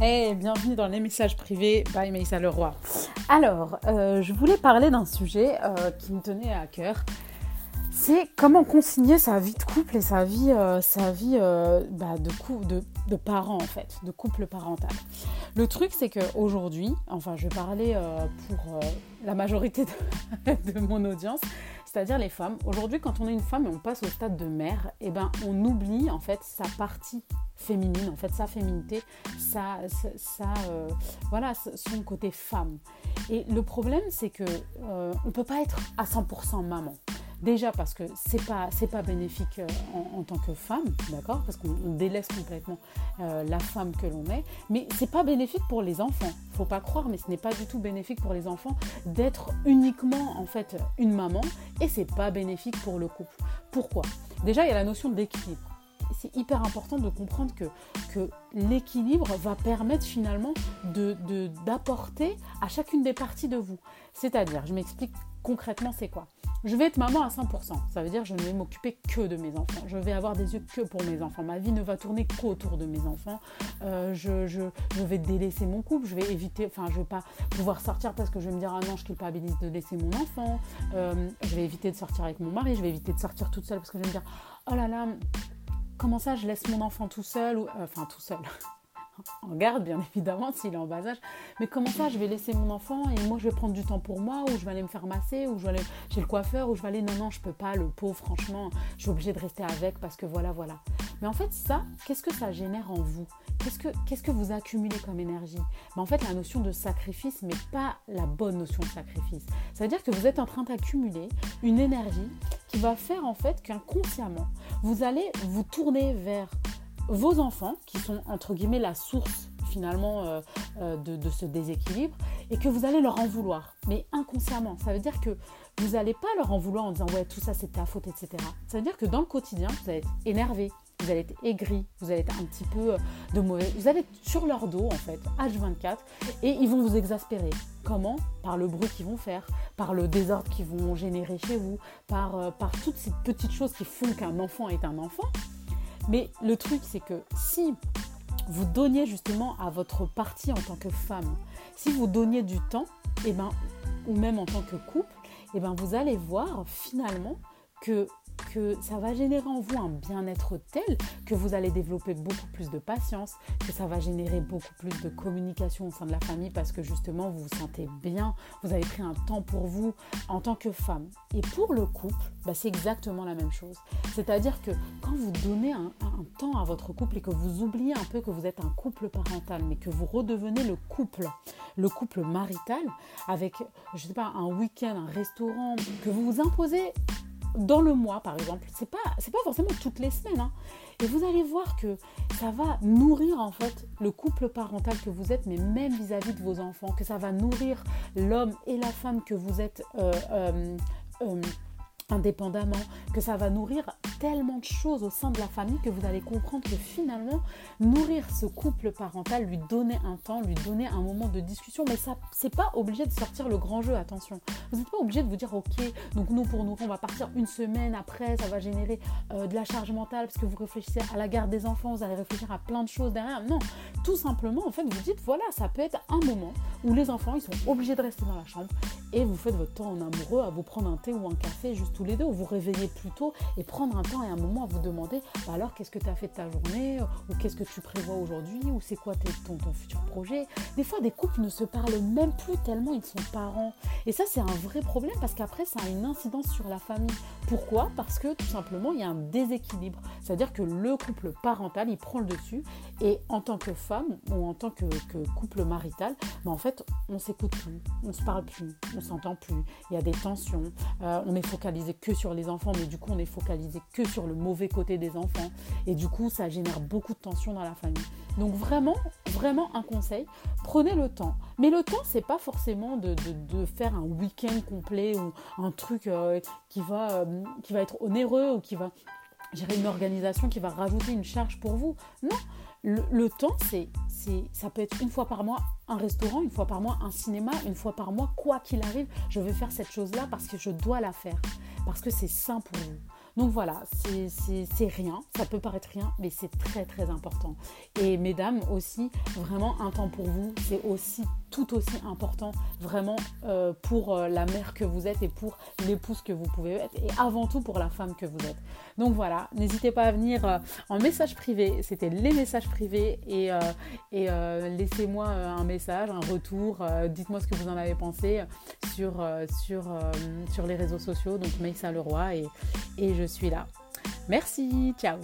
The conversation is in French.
Hey, bienvenue dans les messages privés by Maïsa Leroy. Alors, euh, je voulais parler d'un sujet euh, qui me tenait à cœur. C'est comment consigner sa vie de couple et sa vie, euh, sa vie bah, de, de, parents en fait, de couple parental. Le truc c'est qu'aujourd'hui, enfin je vais parler pour la majorité de mon audience, c'est-à-dire les femmes. Aujourd'hui, quand on est une femme et on passe au stade de mère, eh ben, on oublie en fait sa partie féminine, en fait sa féminité, euh, voilà, son côté femme. Et le problème, c'est que euh, on peut pas être à 100% maman. Déjà parce que c'est pas pas bénéfique euh, en, tant que femme, d'accord? Parce qu'on délaisse complètement euh, la femme que l'on est, mais c'est pas bénéfique pour les enfants. Faut pas croire, mais ce n'est pas du tout bénéfique pour les enfants d'être uniquement en fait une maman, et c'est pas bénéfique pour le couple. Pourquoi? Déjà, il y a la notion d'équilibre c'est hyper important de comprendre que, que l'équilibre va permettre finalement d'apporter de, à chacune des parties de vous. C'est-à-dire, je m'explique concrètement, c'est quoi? Je vais être maman à 100%. Ça veut dire que je ne vais m'occuper que de mes enfants. Je vais avoir des yeux que pour mes enfants. Ma vie ne va tourner qu'autour de mes enfants. Euh, je, vais délaisser mon couple. Je vais éviter, enfin, je vais pas pouvoir sortir parce que je vais me dire, ah non, je culpabilise de laisser mon enfant. Euh, je vais éviter de sortir avec mon mari. Je vais éviter de sortir toute seule parce que je vais me dire, oh là là, comment ça, je laisse mon enfant tout seul, ou, euh, enfin tout seul, en garde bien évidemment s'il est en bas âge, mais comment ça, je vais laisser mon enfant et moi je vais prendre du temps pour moi, ou je vais aller me faire masser, ou je vais aller chez le coiffeur, ou je vais aller, non, non, je peux pas, le pauvre, franchement, je suis obligée de rester avec parce que voilà, voilà. Mais en fait, ça, qu'est-ce que ça génère en vous Qu'est-ce que, que vous accumulez comme énergie En fait, la notion de sacrifice, mais pas la bonne notion de sacrifice. Ça veut dire que vous êtes en train d'accumuler une énergie qui va faire en fait qu'inconsciemment, vous allez vous tourner vers vos enfants, qui sont entre guillemets la source finalement euh, euh, de, ce déséquilibre, et que vous allez leur en vouloir, mais inconsciemment. Ça veut dire que vous n'allez pas leur en vouloir en disant ouais tout ça c'est ta faute, etc. Ça veut dire que dans le quotidien, vous allez être énervé, vous allez être aigri, vous allez être un petit peu euh, de mauvais, vous allez être sur leur dos en fait, H24, et ils vont vous exaspérer. Comment? Par le bruit qu'ils vont faire, par le désordre qu'ils vont générer chez vous, par, par toutes ces petites choses qui font qu'un enfant est un enfant. Mais le truc, c'est que si vous donniez justement à votre partie en tant que femme, si vous donniez du temps, et eh ben, ou même en tant que couple, et eh ben, vous allez voir finalement que que ça va générer en vous un bien-être tel que vous allez développer beaucoup plus de patience, que ça va générer beaucoup plus de communication au sein de la famille parce que justement vous vous sentez bien, vous avez pris un temps pour vous en tant que femme. Et pour le couple, bah, c'est exactement la même chose. C'est-à-dire que quand vous donnez un, temps à votre couple et que vous oubliez un peu que vous êtes un couple parental, mais que vous redevenez le couple, le couple marital, avec, je sais pas, un week-end, un restaurant, que vous vous imposez dans le mois, par exemple. C'est pas, pas forcément toutes les semaines. Hein. Et vous allez voir que ça va nourrir en fait le couple parental que vous êtes, mais même vis-à-vis de vos enfants, que ça va nourrir l'homme et la femme que vous êtes. Euh, euh, euh, indépendamment, que ça va nourrir tellement de choses au sein de la famille que vous allez comprendre que finalement, nourrir ce couple parental, lui donner un temps, lui donner un moment de discussion, mais ça, c'est pas obligé de sortir le grand jeu, attention. Vous n'êtes pas obligé de vous dire, ok, donc nous pour nous, on va partir une semaine après, ça va générer euh, de la charge mentale parce que vous réfléchissez à la garde des enfants, vous allez réfléchir à plein de choses derrière. Non, tout simplement, en fait, vous dites, voilà, ça peut être un moment où les enfants, ils sont obligés de rester dans la chambre et vous faites votre temps en amoureux à vous prendre un thé ou un café juste tous les deux, ou vous réveiller plus tôt et prendre un et un moment à vous demander bah alors qu'est-ce que tu as fait de ta journée, ou qu'est-ce que tu prévois aujourd'hui, ou c'est quoi ton, futur projet? Des fois, des couples ne se parlent même plus tellement ils sont parents. Et ça, c'est un vrai problème parce qu'après, ça a une incidence sur la famille. Pourquoi? Parce que tout simplement, il y a un déséquilibre. C'est-à-dire que le couple parental, il prend le dessus et en tant que femme ou en tant que, couple marital, bah en fait, on s'écoute plus, on se parle plus, on s'entend plus, il y a des tensions, euh, on est focalisé que sur les enfants, mais du coup on est focalisé que sur le mauvais côté des enfants, et du coup ça génère beaucoup de tensions dans la famille. Donc vraiment, vraiment un conseil, prenez le temps. Mais le temps, c'est pas forcément de, faire un week-end complet ou un truc euh, qui, va, euh, qui va être onéreux ou qui va gérer une organisation qui va rajouter une charge pour vous. Non, le, temps, c'est, ça peut être une fois par mois un restaurant, une fois par mois un cinéma, une fois par mois, quoi qu'il arrive, je vais faire cette chose-là parce que je dois la faire, parce que c'est sain pour vous. Donc voilà, c'est rien, ça peut paraître rien, mais c'est très très important. Et mesdames aussi, vraiment un temps pour vous, c'est aussi tout aussi important vraiment euh, pour euh, la mère que vous êtes et pour l'épouse que vous pouvez être et avant tout pour la femme que vous êtes. Donc voilà, n'hésitez pas à venir euh, en message privé, c'était les messages privés et, et laissez-moi un message, un retour, dites-moi ce que vous en avez pensé sur, sur, sur les réseaux sociaux, donc Maïssa Leroy et, et je suis là. Merci, ciao